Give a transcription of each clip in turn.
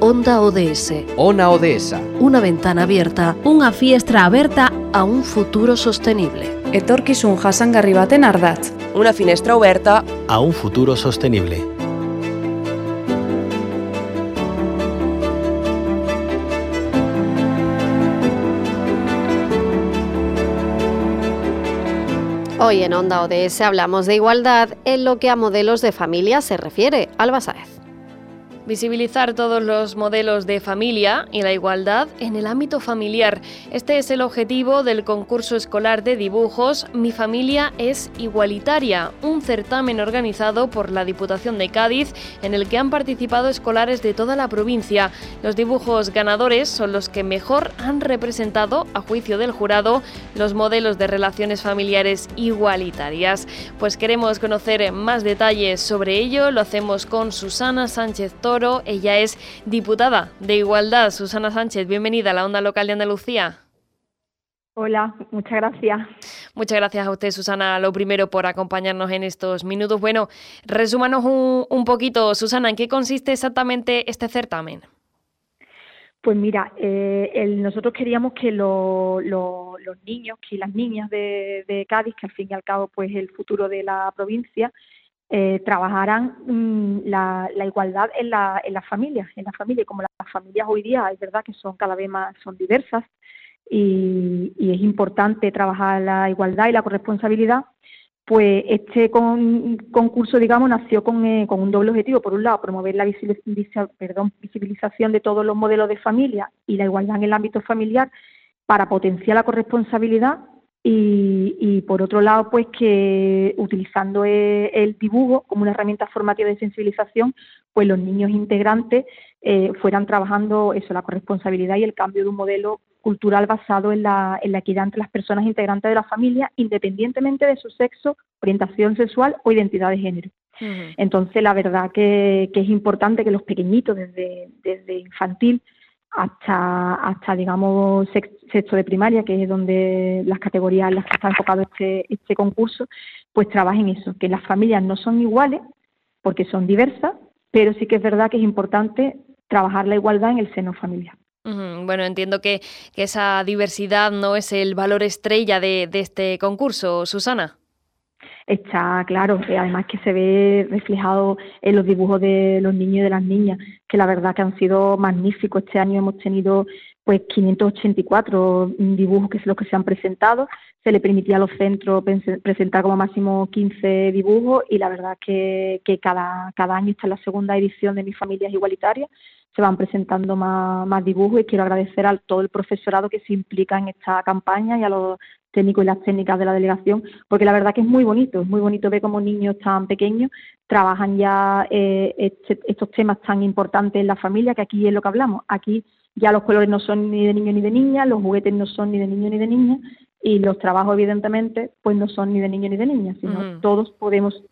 Onda ODS. Ona ODS. Una ventana abierta Unha fiestra aberta a un futuro sostenible. Etorkizun jasangarri baten ardatz. Una finestra oberta A un futuro sostenible. Hoy en Onda ODS hablamos de igualdad en lo que a modelos de familia se refiere. Alba Sáez. Visibilizar todos los modelos de familia y la igualdad en el ámbito familiar. Este es el objetivo del concurso escolar de dibujos Mi familia es igualitaria, un certamen organizado por la Diputación de Cádiz en el que han participado escolares de toda la provincia. Los dibujos ganadores son los que mejor han representado, a juicio del jurado, los modelos de relaciones familiares igualitarias. Pues queremos conocer más detalles sobre ello. Lo hacemos con Susana Sánchez Toro. Ella es diputada de Igualdad. Susana Sánchez, bienvenida a la Onda Local de Andalucía. Hola, muchas gracias. Muchas gracias a usted, Susana, lo primero por acompañarnos en estos minutos. Bueno, resúmanos un, un poquito, Susana, ¿en qué consiste exactamente este certamen? Pues mira, eh, el- nosotros queríamos que lo- lo- los niños y las niñas de, de Cádiz, que al fin y al cabo pues el futuro de la provincia, eh, trabajaran mm, la, la igualdad en la, en las familias, en las familias, como las familias hoy día es verdad que son cada vez más son diversas y, y es importante trabajar la igualdad y la corresponsabilidad, pues este con- concurso, digamos, nació con, eh, un doble objetivo. Por un lado, promover la visibiliz- visi- perdón, visibilización de todos los modelos de familia y la igualdad en el ámbito familiar para potenciar la corresponsabilidad y, y, por otro lado, pues que utilizando eh, el dibujo como una herramienta formativa de sensibilización, pues los niños integrantes eh, fueran trabajando eso, la corresponsabilidad y el cambio de un modelo cultural basado en la, en la equidad entre las personas integrantes de la familia, independientemente de su sexo, orientación sexual o identidad de género. Entonces, la verdad que, que es importante que los pequeñitos, desde, desde infantil hasta, hasta digamos, sex- sexto de primaria, que es donde las categorías en las que está enfocado este, este concurso, pues trabajen eso, que las familias no son iguales, porque son diversas, pero sí que es verdad que es importante trabajar la igualdad en el seno familiar. Bueno, entiendo que, que esa diversidad no es el valor estrella de este concurso, Susana. Está claro, que además que se ve reflejado en los dibujos de los niños y de las niñas, que la verdad que han sido magníficos. Este año hemos tenido pues 584 dibujos que son los que se han presentado. Se le permitía a los centros presentar como máximo 15 dibujos y la verdad que, que cada, cada año está en la segunda edición de Mis Familias Igualitarias. Se van presentando más, más dibujos y quiero agradecer a todo el profesorado que se implica en esta campaña y a los técnicos y las técnicas de la delegación, porque la verdad que es muy bonito, es muy bonito ver cómo niños tan pequeños trabajan ya eh, este- estos temas tan importantes en la familia, que aquí es lo que hablamos. Aquí ya los colores no son ni de niño ni de niña, los juguetes no son ni de niño ni de niña, y los trabajos, evidentemente, pues no son ni de niño ni de niña, sino Ujú. todos podemos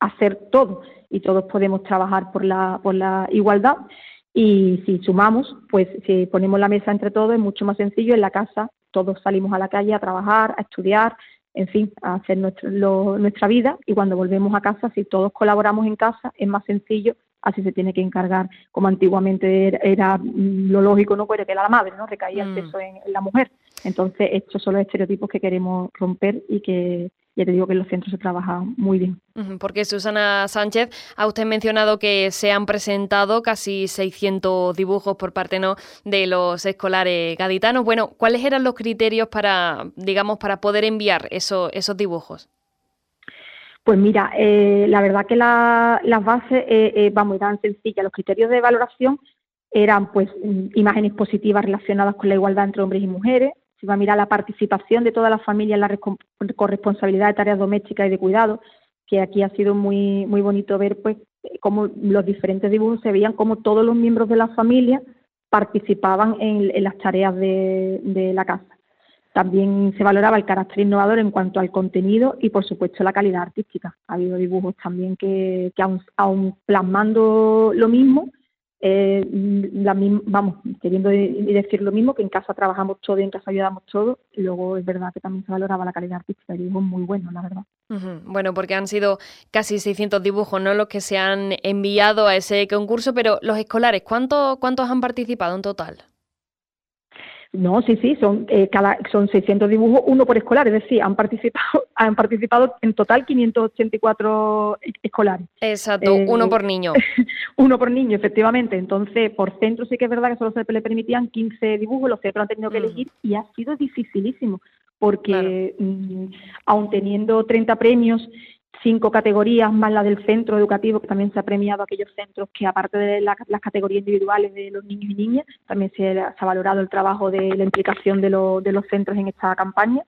hacer todo y todos podemos trabajar por la, por la igualdad. Y si sumamos, pues si ponemos la mesa entre todos, es mucho más sencillo. En la casa todos salimos a la calle a trabajar, a estudiar, en fin, a hacer nuestro- lo- nuestra vida. Y cuando volvemos a casa, si todos colaboramos en casa, es más sencillo. Así se tiene que encargar, como antiguamente era, era, mm, lo lógico, ¿no? Pero que era la madre, ¿no? Recaía el Mm. peso en, en la mujer. Entonces, estos son los estereotipos que queremos romper y que ya te digo que en los centros se trabaja muy bien. Porque Susana Sánchez, ha usted mencionado que se han presentado casi 600 dibujos por parte ¿no? de los escolares gaditanos. Bueno, ¿cuáles eran los criterios para, digamos, para poder enviar eso- esos dibujos? Pues mira, eh, la verdad que la- las bases, eh, eh, vamos, eran sencillas. Los criterios de valoración eran pues mm, imágenes positivas relacionadas con la igualdad entre hombres y mujeres. Se va a mirar la participación de toda la familia en la corresponsabilidad de tareas domésticas y de cuidado, que aquí ha sido muy muy bonito ver pues cómo los diferentes dibujos se veían como todos los miembros de la familia participaban en, las tareas de, de la casa. También se valoraba el carácter innovador en cuanto al contenido y, por supuesto, la calidad artística. Ha habido dibujos también que, que aun, plasmando lo mismo, eh, la, vamos, queriendo decir lo mismo, que en casa trabajamos todo y en casa ayudamos todo, luego es verdad que también se valoraba la calidad artística y dibujos muy buenos, la verdad. Bueno, porque han sido casi 600 dibujos, ¿no? Los que se han enviado a ese concurso, pero los escolares, ¿cuántos, cuántos han participado en total? No, sí, sí, son eh, cada son 600 dibujos, uno por escolar, es decir, han participado han participado en total 584 escolares. Exacto, uno eh, por niño. uno por niño, efectivamente. Entonces, por centro sí que es verdad que solo se le permitían 15 dibujos, los centros han tenido que mm. elegir y ha sido dificilísimo porque mm, aun teniendo 30 premios cinco categorías más la del centro educativo, que también se ha premiado a aquellos centros que, aparte de las categorías individuales de los niños y niñas, también se, ha valorado el trabajo de la implicación de, de los centros en esta campaña.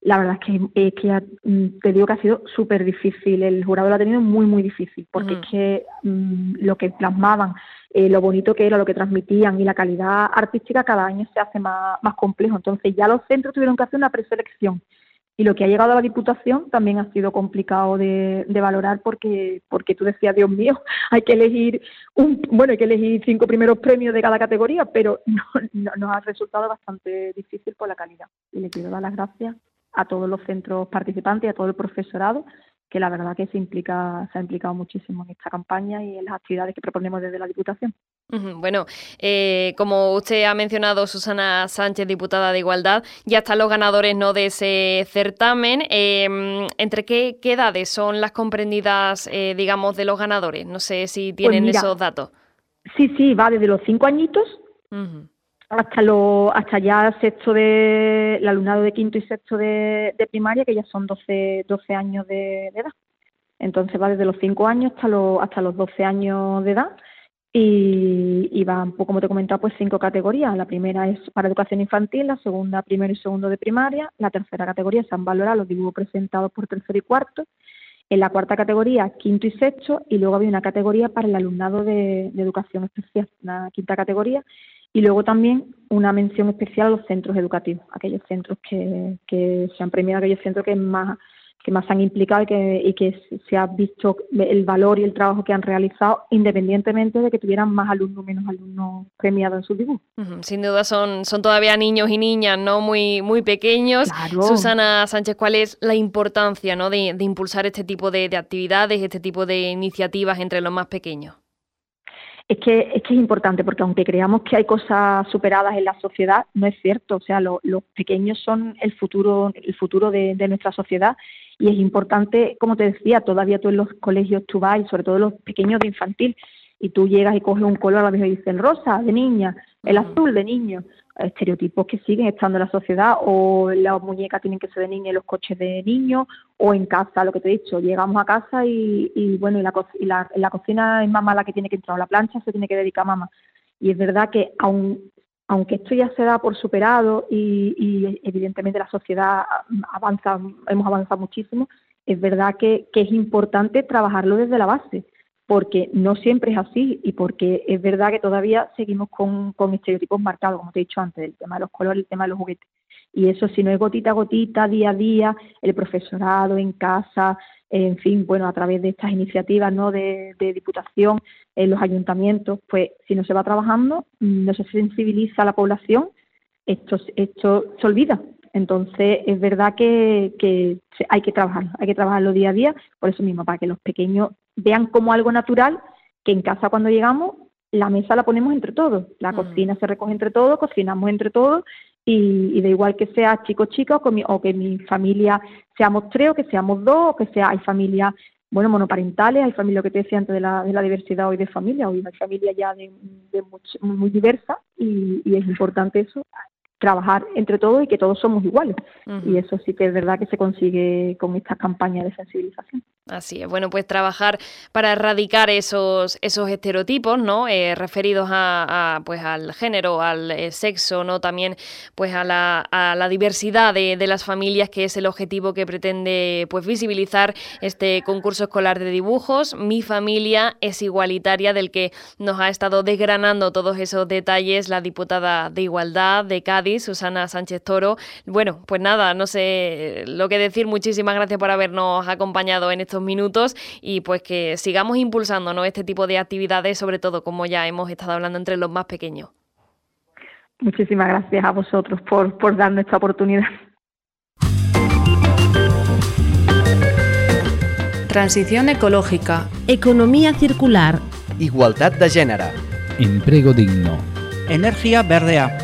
La verdad es que, es que mm, te digo que ha sido súper difícil. El jurado lo ha tenido muy, muy difícil, porque es que mm, lo que plasmaban, eh, lo bonito que era, lo que transmitían y la calidad artística cada año se hace más, más complejo. Entonces ya los centros tuvieron que hacer una preselección y lo que ha llegado a la Diputación también ha sido complicado de, valorar porque, porque tú decías, Dios mío, hay que elegir un, bueno, hay que elegir cinco primeros premios de cada categoría, pero no, nos ha resultado bastante difícil por la calidad. Y le quiero dar las gracias a todos los centros participantes y a todo el profesorado que la verdad que se implica se ha implicado muchísimo en esta campaña y en las actividades que proponemos desde la Diputación. Bueno, eh, como usted ha mencionado, Susana Sánchez, diputada de Igualdad, ya están los ganadores no de ese certamen. Em, ¿Entre qué, edades son las comprendidas, eh, digamos, de los ganadores? No sé si pues tienen esos datos. Sí, sí, va desde los cinco añitos hasta lo, hasta ya sexto de el alumnado de quinto y sexto de, primaria, que ya son 12, 12 años de, edad. Entonces va desde los 5 años hasta, los hasta los 12 años de edad y, y van, pues, como te he comentado, pues cinco categorías. La primera es para educación infantil, la segunda primero y segundo de primaria, la tercera categoría se han valorado los dibujos presentados por tercero y cuarto, en la cuarta categoría quinto y sexto y luego había una categoría para el alumnado de educación especial, una quinta categoría y luego también una mención especial a los centros educativos, aquellos centros que, que se han premiado, aquellos centros que más que más han implicado y que, y que se ha visto el valor y el trabajo que han realizado, independientemente de que tuvieran más alumnos o menos alumnos premiados en su dibujo. Sin duda son, son todavía niños y niñas, ¿no? Muy, muy pequeños. Susana Sánchez, ¿cuál es la importancia ¿no? de, impulsar este tipo de actividades, este tipo de iniciativas entre los más pequeños? Es que, es que es importante, porque aunque creamos que hay cosas superadas en la sociedad, no es cierto. O sea, los pequeños son el futuro, el futuro de, nuestra sociedad. Y es importante, como te decía, todavía tú en los colegios tú vas, y sobre todo los pequeños de infantil, y tú llegas y coges un color, a veces dicen rosa de niña, el azul de niño estereotipos que siguen estando en la sociedad o las muñecas tienen que ser de niña y los coches de niños o en casa, lo que te he dicho, llegamos a casa y, bueno, y la, y la, cocina es mamá la que tiene que entrar, la plancha se tiene que dedicar a mamá. Y es verdad que aun, aunque esto ya se da por superado y, y evidentemente la sociedad avanza, hemos avanzado muchísimo, es verdad que, que es importante trabajarlo desde la base porque no siempre es así y porque es verdad que todavía seguimos con, con estereotipos marcados, como te he dicho antes, el tema de los colores, el tema de los juguetes. Y eso, si no es gotita a gotita, día a día, el profesorado en casa, en fin, bueno, a través de estas iniciativas ¿no? de, diputación en los ayuntamientos, pues si no se va trabajando, no se sensibiliza a la población, esto, esto se olvida. Entonces, es verdad que, que hay que trabajarlo, hay que trabajarlo día a día, por eso mismo, para que los pequeños vean como algo natural que en casa cuando llegamos la mesa la ponemos entre todos, la mm. cocina se recoge entre todos, cocinamos entre todos y, da igual que sea chico chico o, que mi familia seamos tres o que seamos dos o que sea hay familias bueno monoparentales, hay familias que te decía antes de la, de la diversidad hoy de familia, hoy hay familias ya de, muy, diversas y, y es importante eso, trabajar entre todos y que todos somos iguales. Y eso sí que es verdad que se consigue con esta campaña de sensibilización. Así es, bueno, pues trabajar para erradicar esos, esos estereotipos, ¿no? Eh, referidos a, pues al género, al eh, sexo, ¿no? También pues a la, a la diversidad de, de, las familias, que es el objetivo que pretende pues visibilizar este concurso escolar de dibujos. Mi familia es igualitaria, del que nos ha estado desgranando todos esos detalles la diputada de Igualdad de Cádiz, hoy, Susana Sánchez Toro. Bueno, pues nada, no sé lo que decir. Muchísimas gracias por habernos acompañado en estos minutos y pues que sigamos impulsando ¿no? este tipo de actividades, sobre todo como ya hemos estado hablando entre los más pequeños. Muchísimas gracias a vosotros por, por darnos esta oportunidad. Transición ecológica. Economía circular. Igualdad de género. Empleo digno. Energía verdea.